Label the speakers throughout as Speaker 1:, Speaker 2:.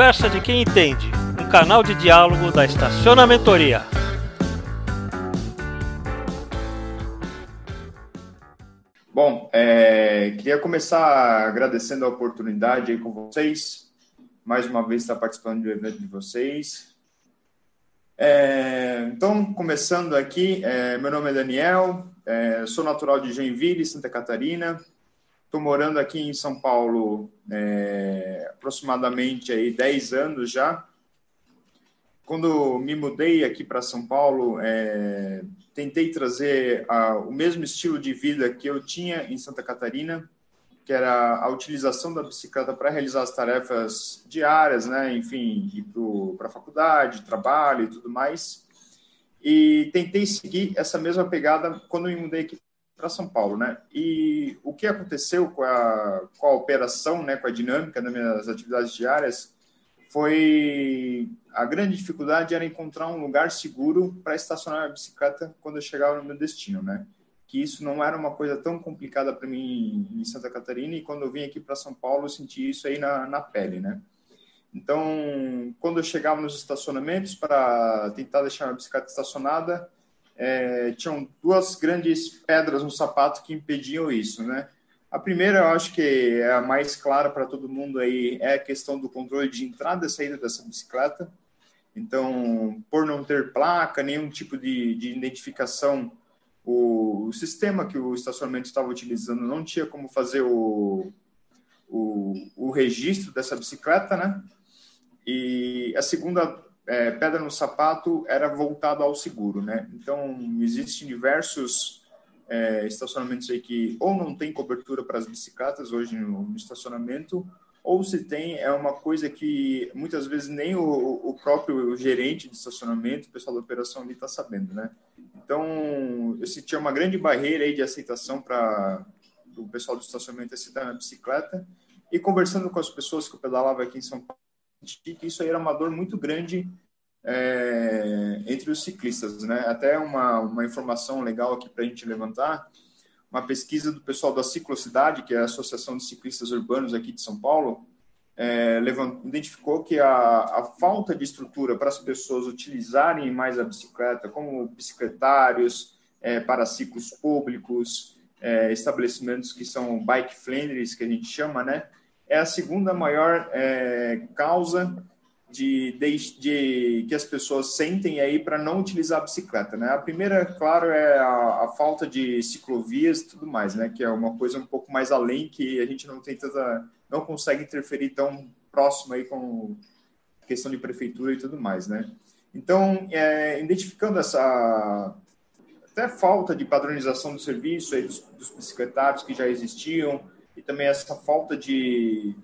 Speaker 1: Conversa de quem entende, um canal de diálogo da Estacionamentoria.
Speaker 2: Bom, é, queria começar agradecendo a oportunidade aí com vocês, mais uma vez estar participando do evento de vocês. É, então, começando aqui, é, meu nome é Daniel, é, sou natural de Joinville, Santa Catarina, Estou morando aqui em São Paulo é, aproximadamente aí 10 anos já. Quando me mudei aqui para São Paulo, é, tentei trazer a, o mesmo estilo de vida que eu tinha em Santa Catarina, que era a utilização da bicicleta para realizar as tarefas diárias, né? enfim, ir para a faculdade, trabalho e tudo mais. E tentei seguir essa mesma pegada quando me mudei aqui para São Paulo, né? E o que aconteceu com a, com a operação, né, com a dinâmica das minhas atividades diárias, foi a grande dificuldade era encontrar um lugar seguro para estacionar a bicicleta quando eu chegava no meu destino, né? Que isso não era uma coisa tão complicada para mim em Santa Catarina e quando eu vim aqui para São Paulo eu senti isso aí na, na pele, né? Então, quando eu chegava nos estacionamentos para tentar deixar a bicicleta estacionada, é, tinham duas grandes pedras no sapato que impediam isso, né? A primeira, eu acho que é a mais clara para todo mundo aí, é a questão do controle de entrada e saída dessa bicicleta. Então, por não ter placa, nenhum tipo de, de identificação, o, o, sistema que o estacionamento estava utilizando não tinha como fazer o, o, o registro dessa bicicleta, né? E a segunda é, pedra no sapato era voltado ao seguro, né? Então, existem diversos é, estacionamentos aí que ou não tem cobertura para as bicicletas hoje no, no, estacionamento, ou se tem, é uma coisa que muitas vezes nem o, o próprio gerente de estacionamento, o pessoal da operação ali está sabendo, né? Então, eu senti uma grande barreira aí de aceitação para o pessoal do estacionamento aceitar na bicicleta, e conversando com as pessoas que eu pedalava aqui em São Paulo, que isso aí era uma dor muito grande é, entre os ciclistas, né? Até uma, uma informação legal aqui para a gente levantar, uma pesquisa do pessoal da Ciclocidade, que é a Associação de Ciclistas Urbanos aqui de São Paulo, é, levant, identificou que a, a falta de estrutura para as pessoas utilizarem mais a bicicleta, como bicicletários, é, para ciclos públicos, é, estabelecimentos que são bike friendly, que a gente chama, né? É a segunda maior é, causa de, de, de, que as pessoas sentem aí para não utilizar a bicicleta, né? A primeira, claro, é a, a, falta de ciclovias e tudo mais, né? Que é uma coisa um pouco mais além que a gente não tem tanta, não consegue interferir tão próximo aí com questão de prefeitura e tudo mais, né? Então, é, identificando essa até falta de padronização do serviço aí dos, dos bicicletários que já existiam, e também essa falta de,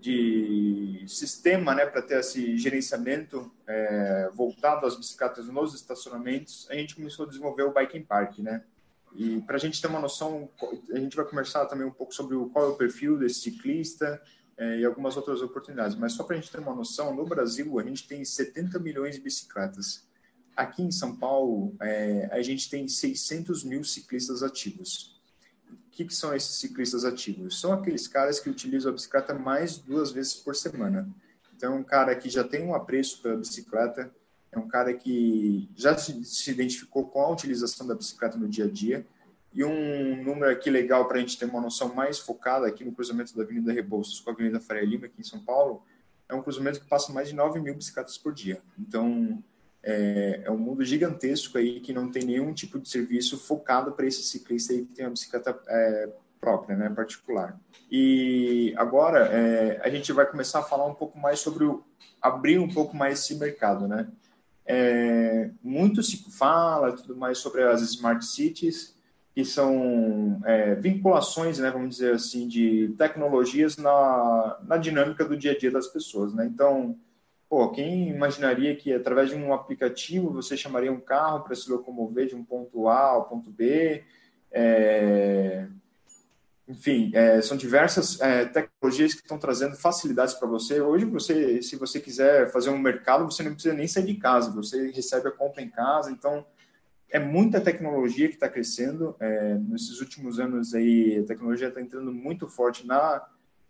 Speaker 2: de sistema né, para ter esse gerenciamento é, voltado às bicicletas nos estacionamentos, a gente começou a desenvolver o Bike Park, né? E para a gente ter uma noção, a gente vai conversar também um pouco sobre qual é o perfil desse ciclista é, e algumas outras oportunidades. Mas só para a gente ter uma noção, no Brasil a gente tem 70 milhões de bicicletas. Aqui em São Paulo, é, a gente tem 600 mil ciclistas ativos que, que são esses ciclistas ativos? São aqueles caras que utilizam a bicicleta mais duas vezes por semana. Então, é um cara que já tem um apreço pela bicicleta, é um cara que já se, se identificou com a utilização da bicicleta no dia a dia. E um número aqui legal para a gente ter uma noção mais focada aqui no cruzamento da Avenida Rebouças com a Avenida Faria Lima, aqui em São Paulo, é um cruzamento que passa mais de 9 mil bicicletas por dia. Então, é, é, um mundo gigantesco aí que não tem nenhum tipo de serviço focado para esse ciclista aí que tem uma bicicleta é, própria, né, particular. E agora é, a gente vai começar a falar um pouco mais sobre o, abrir um pouco mais esse mercado, né? É, muito se fala tudo mais sobre as smart cities, que são é, vinculações, né, vamos dizer assim, de tecnologias na, na dinâmica do dia a dia das pessoas, né? Então Pô, quem imaginaria que através de um aplicativo você chamaria um carro para se locomover de um ponto A ao ponto B? É... Enfim, é, são diversas é, tecnologias que estão trazendo facilidades para você. Hoje, você, se você quiser fazer um mercado, você não precisa nem sair de casa, você recebe a compra em casa. Então, é muita tecnologia que está crescendo. É, nesses últimos anos aí, a tecnologia está entrando muito forte na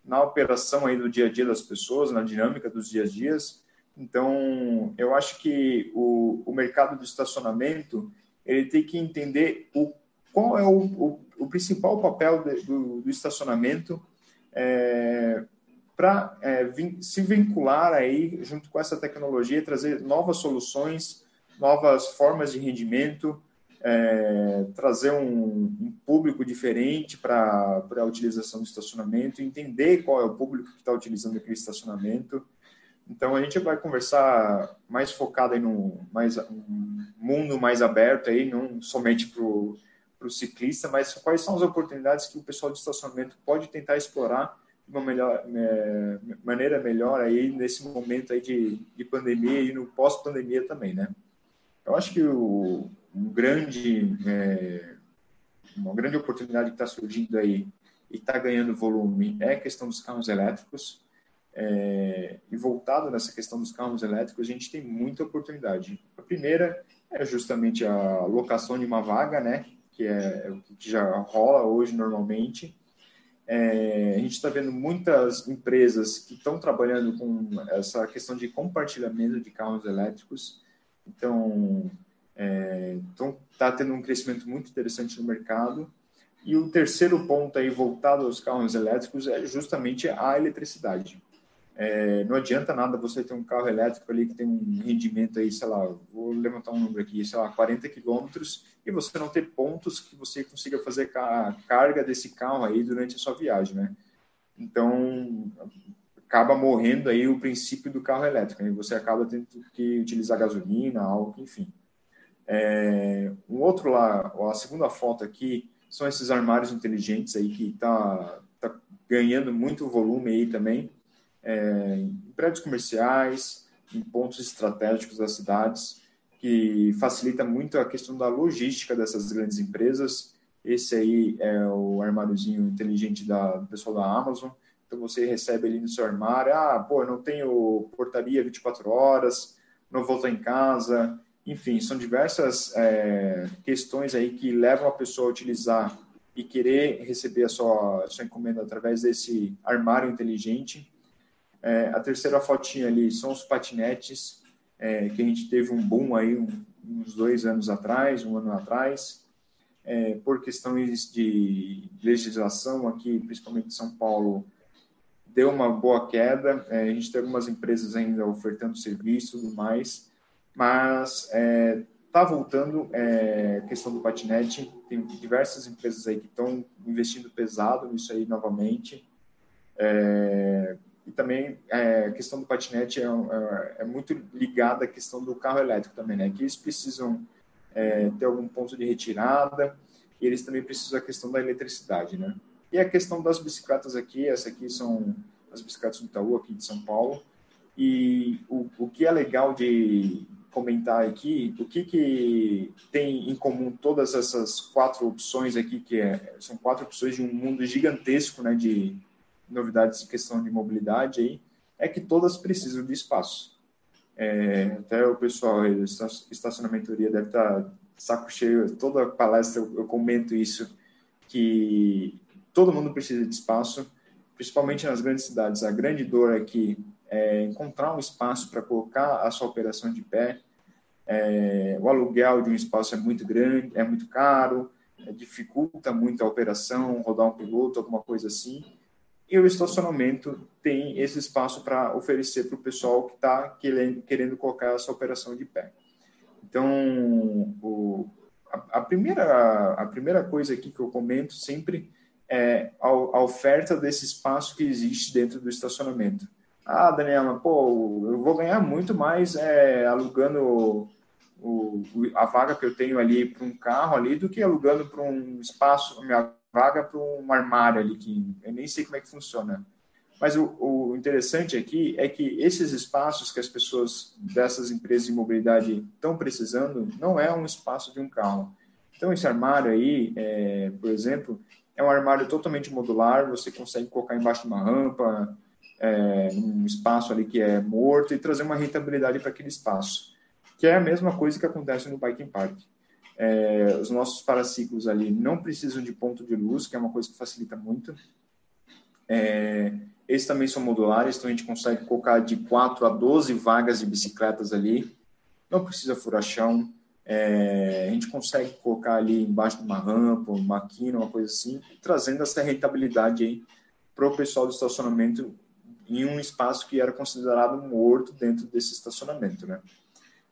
Speaker 2: na operação aí do dia a dia das pessoas, na dinâmica dos dias a dias. Então, eu acho que o, o mercado do estacionamento ele tem que entender o, qual é o, o, o principal papel de, do, do, estacionamento é, para é, se vincular aí junto com essa tecnologia, trazer novas soluções, novas formas de rendimento, é, trazer um, um, público diferente para a utilização do estacionamento, entender qual é o público que está utilizando aquele estacionamento. Então a gente vai conversar mais focado em um, mais, um mundo mais aberto aí, não somente para o ciclista, mas quais são as oportunidades que o pessoal de estacionamento pode tentar explorar de uma melhor, é, maneira melhor aí nesse momento aí de, de pandemia e no pós-pandemia também, né? Eu acho que o, um grande, é, uma grande oportunidade que está surgindo aí e está ganhando volume é a questão dos carros elétricos. É, e voltado nessa questão dos carros elétricos, a gente tem muita oportunidade. A primeira é justamente a locação de uma vaga, né, que é o que já rola hoje normalmente. É, a gente está vendo muitas empresas que estão trabalhando com essa questão de compartilhamento de carros elétricos. Então, é, então, está tendo um crescimento muito interessante no mercado. E o terceiro ponto aí voltado aos carros elétricos é justamente a eletricidade. É, não adianta nada você ter um carro elétrico ali que tem um rendimento aí, sei lá, vou levantar um número aqui, sei lá, 40 quilômetros, e você não ter pontos que você consiga fazer a carga desse carro aí durante a sua viagem, né? Então, acaba morrendo aí o princípio do carro elétrico, né? Você acaba tendo que utilizar gasolina, álcool, enfim. É, um outro lá, a segunda foto aqui, são esses armários inteligentes aí que tá, tá ganhando muito volume aí também, é, em prédios comerciais, em pontos estratégicos das cidades, que facilita muito a questão da logística dessas grandes empresas. Esse aí é o armáriozinho inteligente da, do pessoal da Amazon. Então você recebe ali no seu armário, ah, pô, não tenho portaria 24 horas, não vou estar em casa, enfim, são diversas é, questões aí que levam a pessoa a utilizar e querer receber a sua, a sua encomenda através desse armário inteligente. É, a terceira fotinha ali são os patinetes, é, que a gente teve um boom aí um, uns dois anos atrás, um ano atrás, é, por questões de legislação aqui, principalmente em São Paulo, deu uma boa queda. É, a gente tem algumas empresas ainda ofertando serviço e tudo mais, mas está é, voltando é, a questão do patinete. Tem diversas empresas aí que estão investindo pesado nisso aí novamente. É, e também é, a questão do patinete é, é, é, muito ligada à questão do carro elétrico também, né? Que eles precisam é, ter algum ponto de retirada e eles também precisam da questão da eletricidade, né? E a questão das bicicletas aqui, essa aqui são as bicicletas do Itaú aqui de São Paulo. E o, o que é legal de, comentar aqui o que, que tem em comum todas essas quatro opções aqui, que é, são quatro opções de um mundo gigantesco né, de novidades em questão de mobilidade, aí, é que todas precisam de espaço. É, até o pessoal aí, estacionamentoria deve estar saco cheio, toda palestra eu, eu comento isso, que todo mundo precisa de espaço, principalmente nas grandes cidades. A grande dor aqui é encontrar um espaço para colocar a sua operação de pé. É, o aluguel de um espaço é muito grande, é muito caro, é, dificulta muito a operação, rodar um piloto, alguma coisa assim. E o estacionamento tem esse espaço para oferecer para o pessoal que está querendo, querendo colocar essa operação de pé. Então, o, a, a, primeira, a primeira coisa aqui que eu comento sempre é a, a oferta desse espaço que existe dentro do estacionamento ah, Daniela, pô, eu vou ganhar muito mais é, alugando o, a vaga que eu tenho ali para um carro ali do que alugando para um espaço, minha vaga para um armário ali, que eu nem sei como é que funciona. Mas o, o, interessante aqui é que esses espaços que as pessoas dessas empresas de mobilidade estão precisando não é um espaço de um carro. Então, esse armário aí, é, por exemplo, é um armário totalmente modular, você consegue colocar embaixo de uma rampa, é, um espaço ali que é morto e trazer uma rentabilidade para aquele espaço, que é a mesma coisa que acontece no Biking Park. É, os nossos paraciclos ali não precisam de ponto de luz, que é uma coisa que facilita muito. É, Eles também são modulares, então a gente consegue colocar de 4 a 12 vagas de bicicletas ali. Não precisa furar chão. É, a gente consegue colocar ali embaixo de uma rampa, uma quina, uma coisa assim, trazendo essa rentabilidade aí para o pessoal do estacionamento em um espaço que era considerado morto dentro desse estacionamento, né?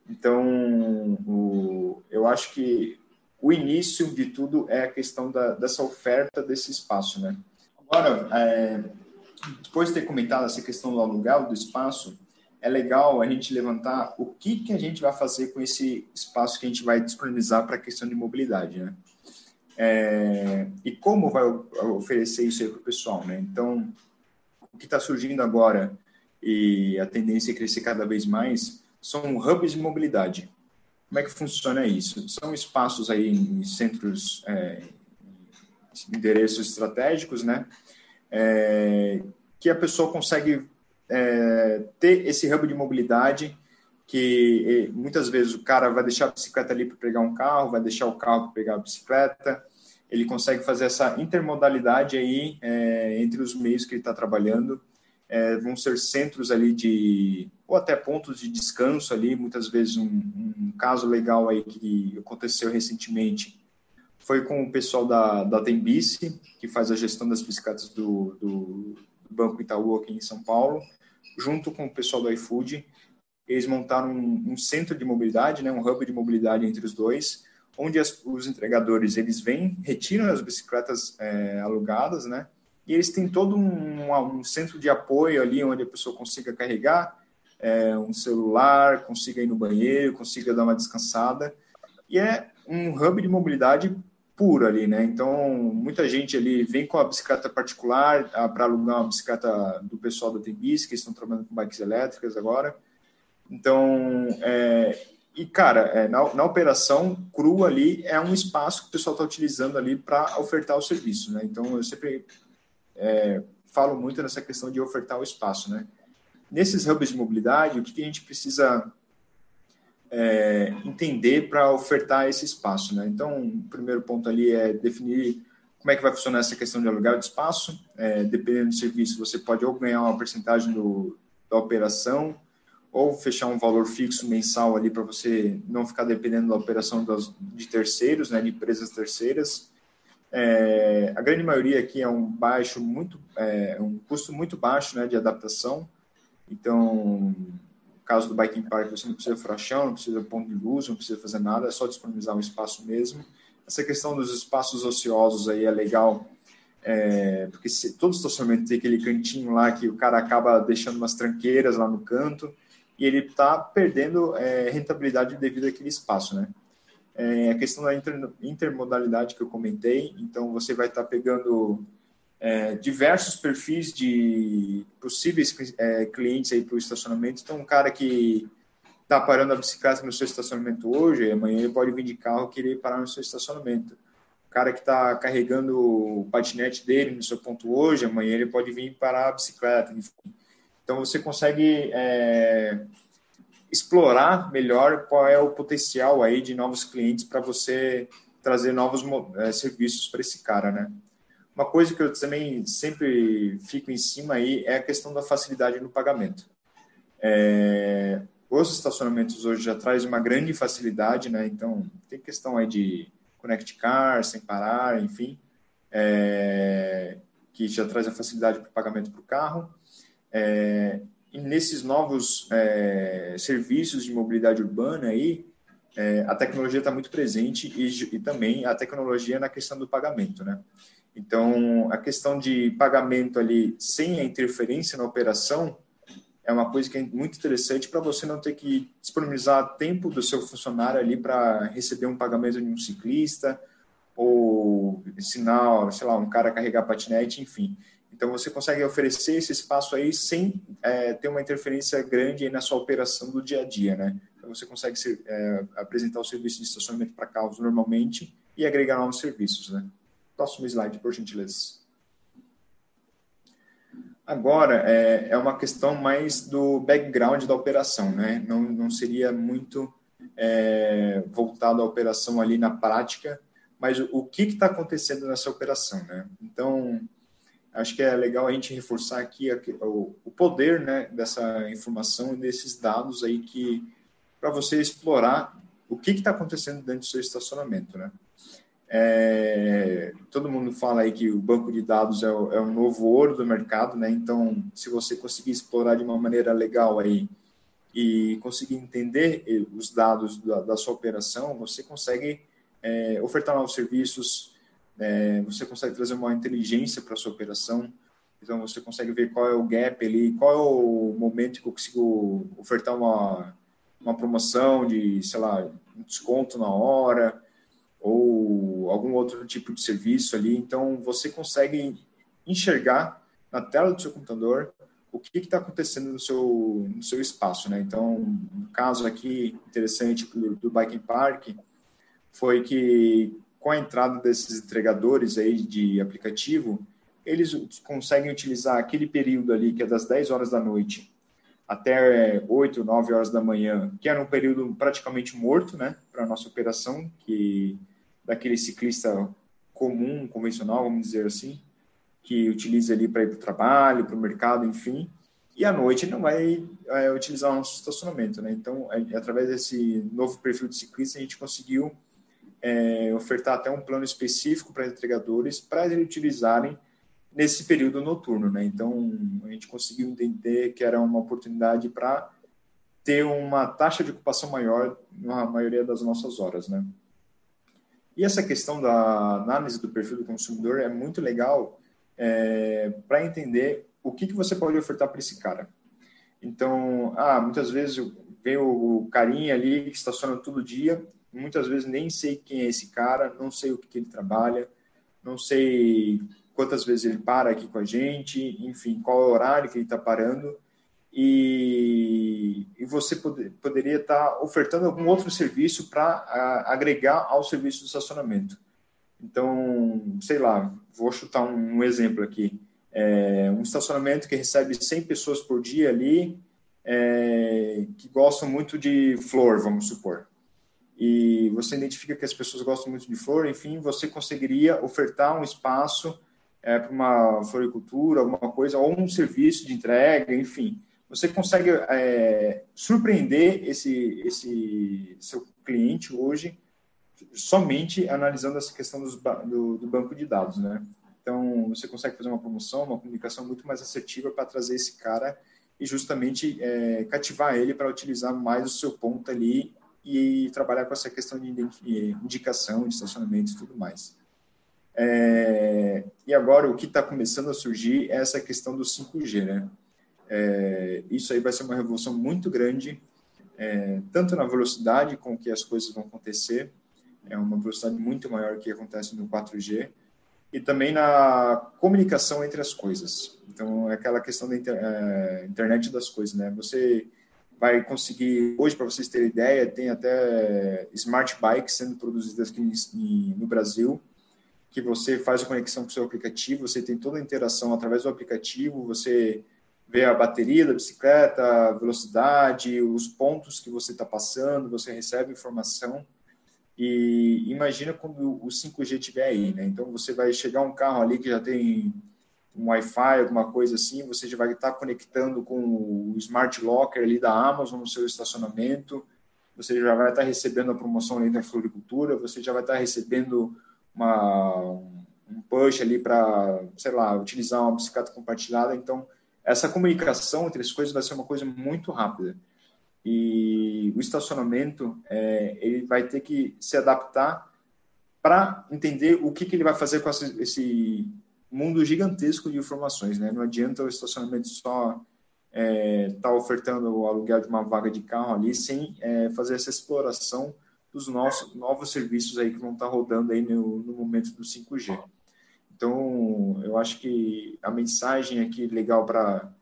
Speaker 2: Então, o, eu acho que o início de tudo é a questão da, dessa oferta desse espaço, né? Agora, é, depois de ter comentado essa questão do aluguel do espaço, é legal a gente levantar o que, que a gente vai fazer com esse espaço que a gente vai disponibilizar para a questão de mobilidade, né? É, e como vai oferecer isso aí para o pessoal, né? Então, o que está surgindo agora e a tendência é crescer cada vez mais são hubs de mobilidade. Como é que funciona isso? São espaços aí em centros, é, endereços estratégicos, né? É, que a pessoa consegue é, ter esse hub de mobilidade que muitas vezes o cara vai deixar a bicicleta ali para pegar um carro, vai deixar o carro para pegar a bicicleta, ele consegue fazer essa intermodalidade aí é, entre os meios que ele está trabalhando. É, vão ser centros ali de ou até pontos de descanso ali. Muitas vezes um, um, caso legal aí que aconteceu recentemente foi com o pessoal da, da Tembice, que faz a gestão das bicicletas do, do, Banco Itaú aqui em São Paulo, junto com o pessoal do iFood. Eles montaram um, um centro de mobilidade, né, um hub de mobilidade entre os dois, onde as, os entregadores eles vêm, retiram as bicicletas é, alugadas, né? E eles têm todo um, um, centro de apoio ali onde a pessoa consiga carregar é, um celular, consiga ir no banheiro, consiga dar uma descansada. E é um hub de mobilidade puro ali, né? Então, muita gente ali vem com a bicicleta particular ah, para alugar uma bicicleta do pessoal da Tembis, que estão trabalhando com bikes elétricas agora. Então, é, e, cara, é, na, na, operação crua ali é um espaço que o pessoal está utilizando ali para ofertar o serviço, né? Então, eu sempre é, falo muito nessa questão de ofertar o espaço, né? Nesses hubs de mobilidade, o que, a gente precisa é, entender para ofertar esse espaço, né? Então, o primeiro ponto ali é definir como é que vai funcionar essa questão de aluguel de espaço. É, dependendo do serviço, você pode ou ganhar uma porcentagem do, da operação, ou fechar um valor fixo mensal ali para você não ficar dependendo da operação das, de terceiros, né, de empresas terceiras. É, a grande maioria aqui é um baixo muito, é, um custo muito baixo, né, de adaptação. Então, no caso do biking park, você não precisa frachão, não precisa ponto de luz, não precisa fazer nada, é só disponibilizar um espaço mesmo. Essa questão dos espaços ociosos aí é legal, é, porque se, todo estacionamento tem aquele cantinho lá que o cara acaba deixando umas tranqueiras lá no canto e ele está perdendo é, rentabilidade devido àquele espaço, né? É, a questão da inter, intermodalidade que eu comentei, então você vai estar tá pegando é, diversos perfis de possíveis é, clientes aí para o estacionamento. Então, um cara que está parando a bicicleta no seu estacionamento hoje, amanhã ele pode vir de carro querer parar no seu estacionamento. O cara que está carregando o patinete dele no seu ponto hoje, amanhã ele pode vir parar a bicicleta, enfim. Então, você consegue é, explorar melhor qual é o potencial aí de novos clientes para você trazer novos é, serviços para esse cara, né? Uma coisa que eu também sempre fico em cima aí é a questão da facilidade no pagamento. É, os estacionamentos hoje já trazem uma grande facilidade, né? Então, tem questão aí de Connect Car, sem parar, enfim, é, que já traz a facilidade para o pagamento para o carro. É, nesses novos é, serviços de mobilidade urbana aí, é, a tecnologia está muito presente e, e, também a tecnologia na questão do pagamento, né? Então, a questão de pagamento ali sem a interferência na operação é uma coisa que é muito interessante para você não ter que disponibilizar tempo do seu funcionário ali para receber um pagamento de um ciclista ou ensinar, sei lá, um cara carregar patinete, enfim. Então, você consegue oferecer esse espaço aí sem é, ter uma interferência grande na sua operação do dia a dia, né? Então, você consegue ser, é, apresentar o serviço de estacionamento para carros normalmente e agregar novos serviços, né? Próximo slide, por gentileza. Agora, é, é uma questão mais do background da operação, né? Não, não seria muito é, voltado à operação ali na prática, mas o, o que está acontecendo nessa operação, né? Então, acho que é legal a gente reforçar aqui o, poder né, dessa informação e desses dados aí que para você explorar o que está acontecendo dentro do seu estacionamento, né? É, todo mundo fala aí que o banco de dados é o, é o, novo ouro do mercado, né? Então, se você conseguir explorar de uma maneira legal aí e conseguir entender os dados da, da sua operação, você consegue é, ofertar novos serviços, é, você consegue trazer uma inteligência para sua operação. Então, você consegue ver qual é o gap ali, qual é o momento que eu consigo ofertar uma, uma promoção de, sei lá, um desconto na hora ou algum outro tipo de serviço ali. Então, você consegue enxergar na tela do seu computador o que está acontecendo no seu, no seu espaço, né? Então, no caso aqui interessante do, do Biking Park foi que com a entrada desses entregadores aí de aplicativo, eles conseguem utilizar aquele período ali que é das 10 horas da noite até 8, 9 horas da manhã, que era um período praticamente morto, né, para a nossa operação, que daquele ciclista comum, convencional, vamos dizer assim, que utiliza ali para ir para o trabalho, para o mercado, enfim, e à noite não vai é, utilizar o nosso estacionamento, né? Então, é, através desse novo perfil de ciclista, a gente conseguiu é, ofertar até um plano específico para entregadores para eles utilizarem nesse período noturno, né? Então a gente conseguiu entender que era uma oportunidade para ter uma taxa de ocupação maior na maioria das nossas horas, né? E essa questão da análise do perfil do consumidor é muito legal é, para entender o que, que você pode ofertar para esse cara. Então, ah, muitas vezes vem o carinha ali que estaciona todo dia, muitas vezes nem sei quem é esse cara, não sei o que, que ele trabalha, não sei quantas vezes ele para aqui com a gente, enfim, qual é o horário que ele está parando. E, e você poder, poderia estar tá ofertando algum outro serviço para agregar ao serviço de estacionamento. Então, sei lá, vou chutar um, um exemplo aqui. É, um estacionamento que recebe 100 pessoas por dia ali, é, que gostam muito de flor, vamos supor. E você identifica que as pessoas gostam muito de flor, enfim, você conseguiria ofertar um espaço é, para uma floricultura, alguma coisa, ou um serviço de entrega, enfim. Você consegue é, surpreender esse, esse seu cliente hoje somente analisando essa questão dos, do, do banco de dados, né? Então, você consegue fazer uma promoção, uma comunicação muito mais assertiva para trazer esse cara e justamente é, cativar ele para utilizar mais o seu ponto ali e trabalhar com essa questão de indicação, de estacionamento e tudo mais. É, e agora o que está começando a surgir é essa questão do 5G, né? É, isso aí vai ser uma revolução muito grande, é, tanto na velocidade com que as coisas vão acontecer, é uma velocidade muito maior que acontece no 4G, e também na comunicação entre as coisas. Então, é aquela questão da inter, é, internet das coisas, né? Você vai conseguir, hoje, para vocês terem ideia, tem até smart bikes sendo produzidas aqui no Brasil, que você faz a conexão com o seu aplicativo, você tem toda a interação através do aplicativo, você vê a bateria da bicicleta, a velocidade, os pontos que você está passando, você recebe informação. E imagina quando o 5G estiver aí, né? Então você vai chegar um carro ali que já tem um Wi-Fi, alguma coisa assim, você já vai estar conectando com o Smart Locker ali da Amazon no seu estacionamento, você já vai estar recebendo a promoção ali da floricultura, você já vai estar recebendo uma, um push ali para, sei lá, utilizar uma bicicleta compartilhada. Então, essa comunicação entre as coisas vai ser uma coisa muito rápida. E o estacionamento, é, ele vai ter que se adaptar para entender o que, que ele vai fazer com esse mundo gigantesco de informações. Né? Não adianta o estacionamento só estar é, tá ofertando o aluguel de uma vaga de carro ali sem é, fazer essa exploração dos nossos novos serviços aí que vão estar rodando aí no, no momento do 5G. Então, eu acho que a mensagem aqui legal para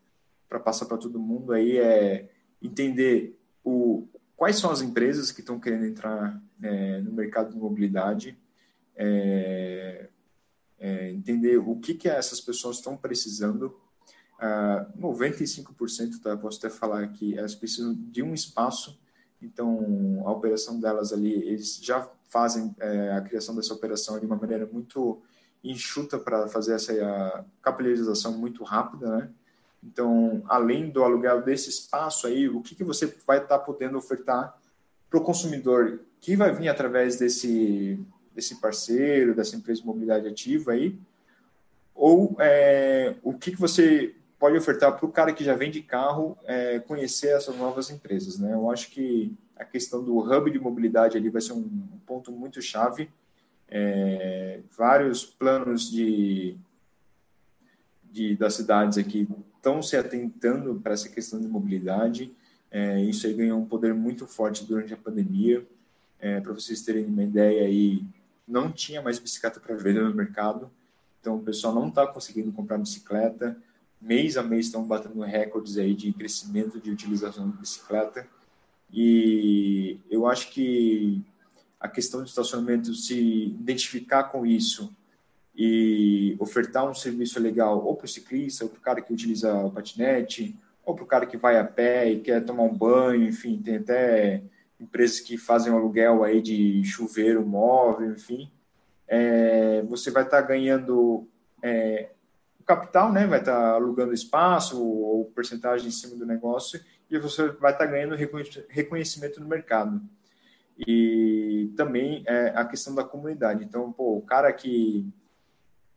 Speaker 2: passar para todo mundo aí é entender o, quais são as empresas que estão querendo entrar é, no mercado de mobilidade, é, é, entender o que, que essas pessoas estão precisando. Uh, 95%, tá, posso até falar que elas precisam de um espaço então, a operação delas ali, eles já fazem é, a criação dessa operação de uma maneira muito enxuta para fazer essa capilarização muito rápida, né? Então, além do aluguel desse espaço aí, o que, que você vai estar tá podendo ofertar para o consumidor que vai vir através desse, desse parceiro, dessa empresa de mobilidade ativa aí, ou é, o que, que você pode ofertar para o cara que já vende carro é, conhecer essas novas empresas, né? Eu acho que a questão do hub de mobilidade ali vai ser um ponto muito chave. É, vários planos de, de das cidades aqui estão se atentando para essa questão de mobilidade. É, isso aí ganhou um poder muito forte durante a pandemia. É, para vocês terem uma ideia aí, não tinha mais bicicleta para vender no mercado. Então o pessoal não está conseguindo comprar bicicleta. Mês a mês estão batendo recordes aí de crescimento de utilização de bicicleta. E eu acho que a questão de estacionamento, se identificar com isso e ofertar um serviço legal ou para o ciclista, ou para o cara que utiliza o patinete, ou para o cara que vai a pé e quer tomar um banho, enfim, tem até empresas que fazem um aluguel aí de chuveiro móvel, enfim, é, você vai estar tá ganhando é, capital, né? Vai estar tá alugando espaço ou porcentagem em cima do negócio e você vai estar tá ganhando reconhecimento no mercado. E também é, a questão da comunidade. Então, pô, o cara que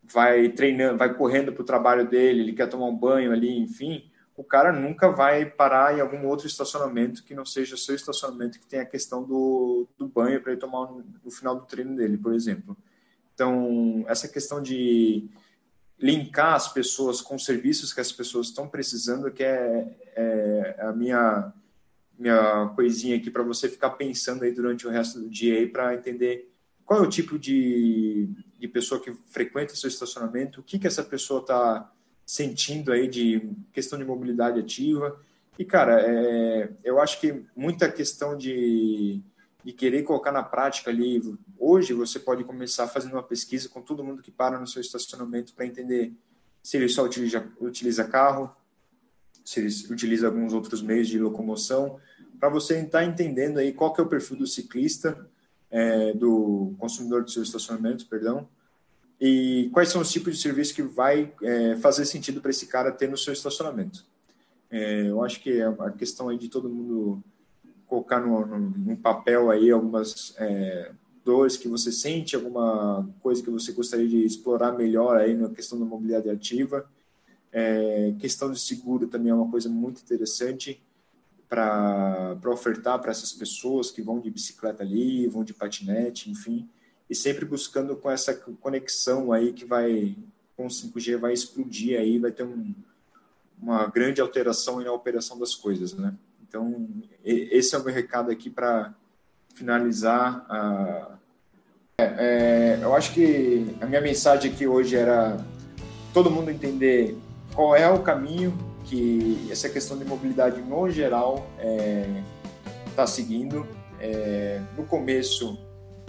Speaker 2: vai treinando, vai correndo para o trabalho dele, ele quer tomar um banho ali, enfim, o cara nunca vai parar em algum outro estacionamento que não seja seu estacionamento que tem a questão do, do banho para ele tomar no, final do treino dele, por exemplo. Então, essa questão de linkar as pessoas com serviços que as pessoas estão precisando, que é, é a minha minha coisinha aqui para você ficar pensando aí durante o resto do dia aí para entender qual é o tipo de, de pessoa que frequenta seu estacionamento, o que que essa pessoa está sentindo aí de questão de mobilidade ativa. E, cara, é, eu acho que muita questão de e querer colocar na prática ali. Hoje você pode começar fazendo uma pesquisa com todo mundo que para no seu estacionamento para entender se ele só utiliza, utiliza carro, se ele utiliza alguns outros meios de locomoção, para você estar entendendo aí qual que é o perfil do ciclista, é, do consumidor do seu estacionamento, perdão, e quais são os tipos de serviço que vai é, fazer sentido para esse cara ter no seu estacionamento. É, eu acho que é a questão aí de todo mundo colocar no, no, no papel aí algumas é, dores que você sente, alguma coisa que você gostaria de explorar melhor aí na questão da mobilidade ativa. É, questão de seguro também é uma coisa muito interessante para ofertar para essas pessoas que vão de bicicleta ali, vão de patinete, enfim, e sempre buscando com essa conexão aí que vai com o 5G vai explodir aí, vai ter um, uma grande alteração na operação das coisas, né? Então, esse é o meu recado aqui para finalizar. A... É, é, eu acho que a minha mensagem aqui hoje era todo mundo entender qual é o caminho que essa questão de mobilidade no geral está é, seguindo. É, no começo,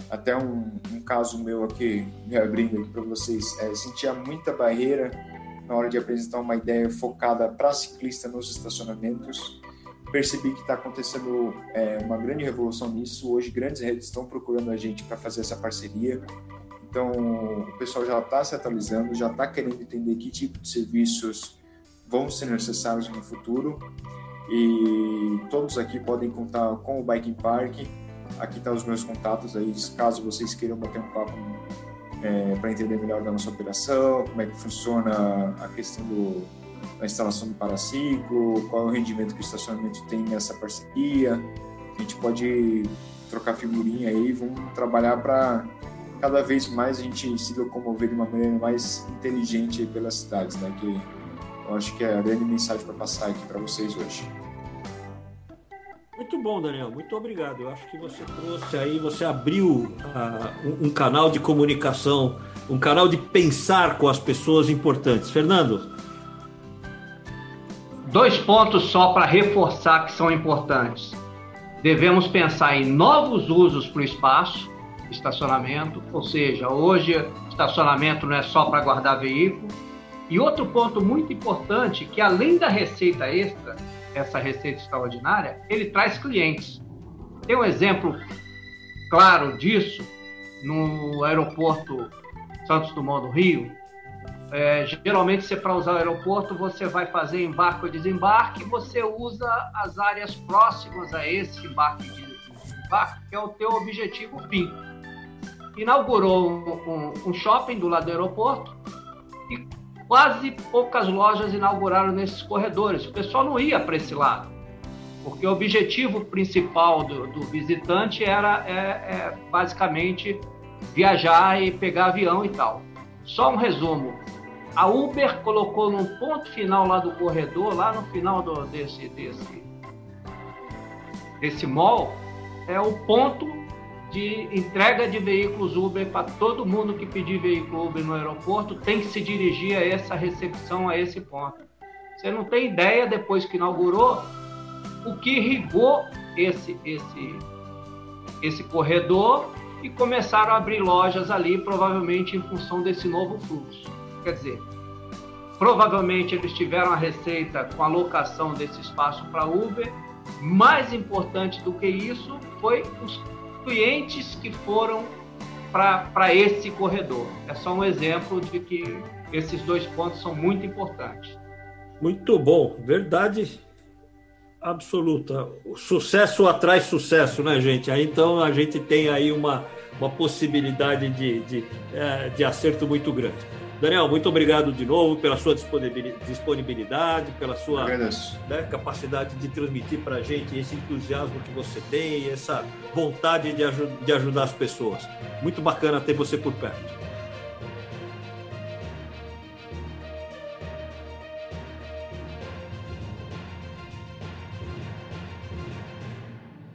Speaker 2: até um, um, caso meu aqui, me abrindo aqui para vocês, é, sentia muita barreira na hora de apresentar uma ideia focada para ciclista nos estacionamentos percebi que está acontecendo é, uma grande revolução nisso. Hoje, grandes redes estão procurando a gente para fazer essa parceria. Então, o pessoal já está se atualizando, já está querendo entender que tipo de serviços vão ser necessários no futuro. E todos aqui podem contar com o Biking Park. Aqui tá os meus contatos aí, caso vocês queiram bater um papo é, para entender melhor da nossa operação, como é que funciona a questão do a instalação do paraciclo, qual é o rendimento que o estacionamento tem nessa parceria. A gente pode trocar figurinha aí, vamos trabalhar para cada vez mais a gente se locomover de uma maneira mais inteligente pelas cidades, né? Que eu acho que é a grande mensagem para passar aqui para vocês hoje.
Speaker 3: Muito bom, Daniel. Muito obrigado. Eu acho que você trouxe aí, você abriu uh, um, um canal de comunicação, um canal de pensar com as pessoas importantes. Fernando,
Speaker 4: Dois pontos só para reforçar que são importantes. Devemos pensar em novos usos para o espaço, estacionamento, ou seja, hoje estacionamento não é só para guardar veículo. E outro ponto muito importante, que além da receita extra, essa receita extraordinária, ele traz clientes. Tem um exemplo claro disso no aeroporto Santos Dumont do Rio, é, geralmente, você para usar o aeroporto, você vai fazer embarque ou desembarque, você usa as áreas próximas a esse embarque e desembarque, que é o teu objetivo fim. Inaugurou um, um, um shopping do lado do aeroporto e quase poucas lojas inauguraram nesses corredores. O pessoal não ia para esse lado, porque o objetivo principal do, do visitante era é, é, basicamente viajar e pegar avião e tal. Só um resumo: a Uber colocou num ponto final lá do corredor, lá no final do, desse, desse, desse mall, é o ponto de entrega de veículos Uber para todo mundo que pedir veículo Uber no aeroporto tem que se dirigir a essa recepção, a esse ponto. Você não tem ideia, depois que inaugurou, o que irrigou esse, esse, esse corredor e começaram a abrir lojas ali, provavelmente em função desse novo fluxo. Quer dizer, provavelmente eles tiveram a receita com a locação desse espaço para Uber. Mais importante do que isso foi os clientes que foram para esse corredor. É só um exemplo de que esses dois pontos são muito importantes.
Speaker 3: Muito bom, verdade absoluta. O sucesso atrai sucesso, né, gente? Aí, então a gente tem aí uma, uma possibilidade de, de, é, de acerto muito grande. Daniel, muito obrigado de novo pela sua disponibilidade, pela sua né, capacidade de transmitir para a gente esse entusiasmo que você tem, essa vontade de, aj de ajudar as pessoas. Muito bacana ter você por perto.